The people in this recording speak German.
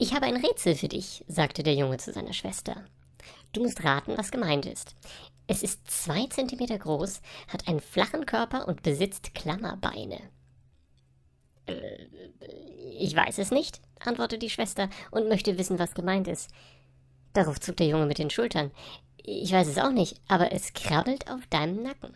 Ich habe ein Rätsel für dich, sagte der Junge zu seiner Schwester. Du musst raten, was gemeint ist. Es ist zwei Zentimeter groß, hat einen flachen Körper und besitzt Klammerbeine. Äh, ich weiß es nicht, antwortete die Schwester und möchte wissen, was gemeint ist. Darauf zog der Junge mit den Schultern. Ich weiß es auch nicht, aber es krabbelt auf deinem Nacken.